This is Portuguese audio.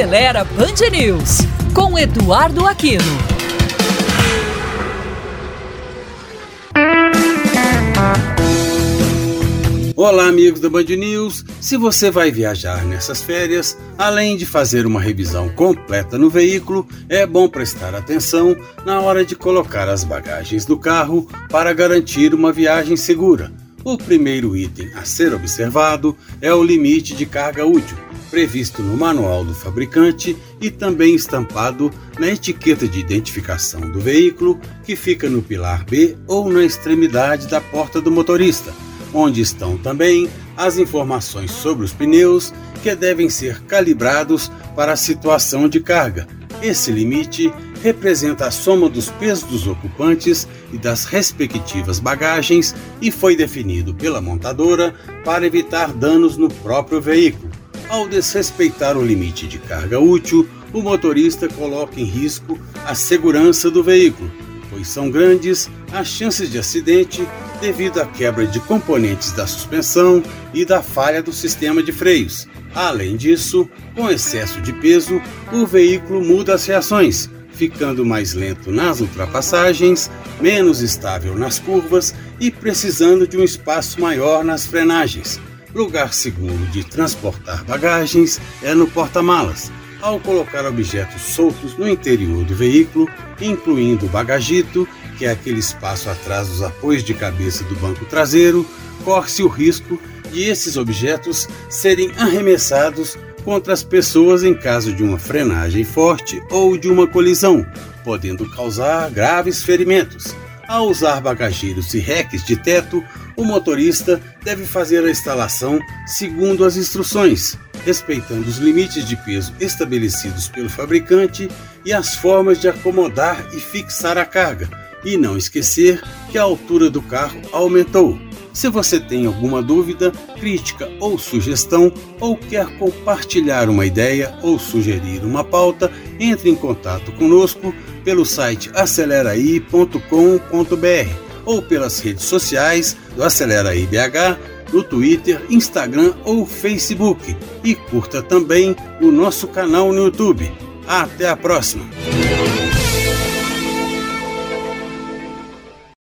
Acelera Band News, com Eduardo Aquino. Olá, amigos da Band News. Se você vai viajar nessas férias, além de fazer uma revisão completa no veículo, é bom prestar atenção na hora de colocar as bagagens do carro para garantir uma viagem segura. O primeiro item a ser observado é o limite de carga útil, previsto no manual do fabricante e também estampado na etiqueta de identificação do veículo, que fica no pilar B ou na extremidade da porta do motorista, onde estão também as informações sobre os pneus que devem ser calibrados para a situação de carga. Esse limite representa a soma dos pesos dos ocupantes e das respectivas bagagens e foi definido pela montadora para evitar danos no próprio veículo. Ao desrespeitar o limite de carga útil, o motorista coloca em risco a segurança do veículo, pois são grandes as chances de acidente devido à quebra de componentes da suspensão e da falha do sistema de freios. Além disso, com excesso de peso, o veículo muda as reações, ficando mais lento nas ultrapassagens, menos estável nas curvas e precisando de um espaço maior nas frenagens. Lugar seguro de transportar bagagens é no porta-malas. Ao colocar objetos soltos no interior do veículo, incluindo o bagagito, que é aquele espaço atrás dos apoios de cabeça do banco traseiro, corre-se o risco de esses objetos serem arremessados contra as pessoas em caso de uma frenagem forte ou de uma colisão, podendo causar graves ferimentos. Ao usar bagageiros e reques de teto, o motorista deve fazer a instalação segundo as instruções, respeitando os limites de peso estabelecidos pelo fabricante e as formas de acomodar e fixar a carga, e não esquecer que a altura do carro aumentou. Se você tem alguma dúvida, crítica ou sugestão, ou quer compartilhar uma ideia ou sugerir uma pauta, entre em contato conosco pelo site aceleraí.com.br ou pelas redes sociais do Aceleraí BH, no Twitter, Instagram ou Facebook. E curta também o nosso canal no YouTube. Até a próxima!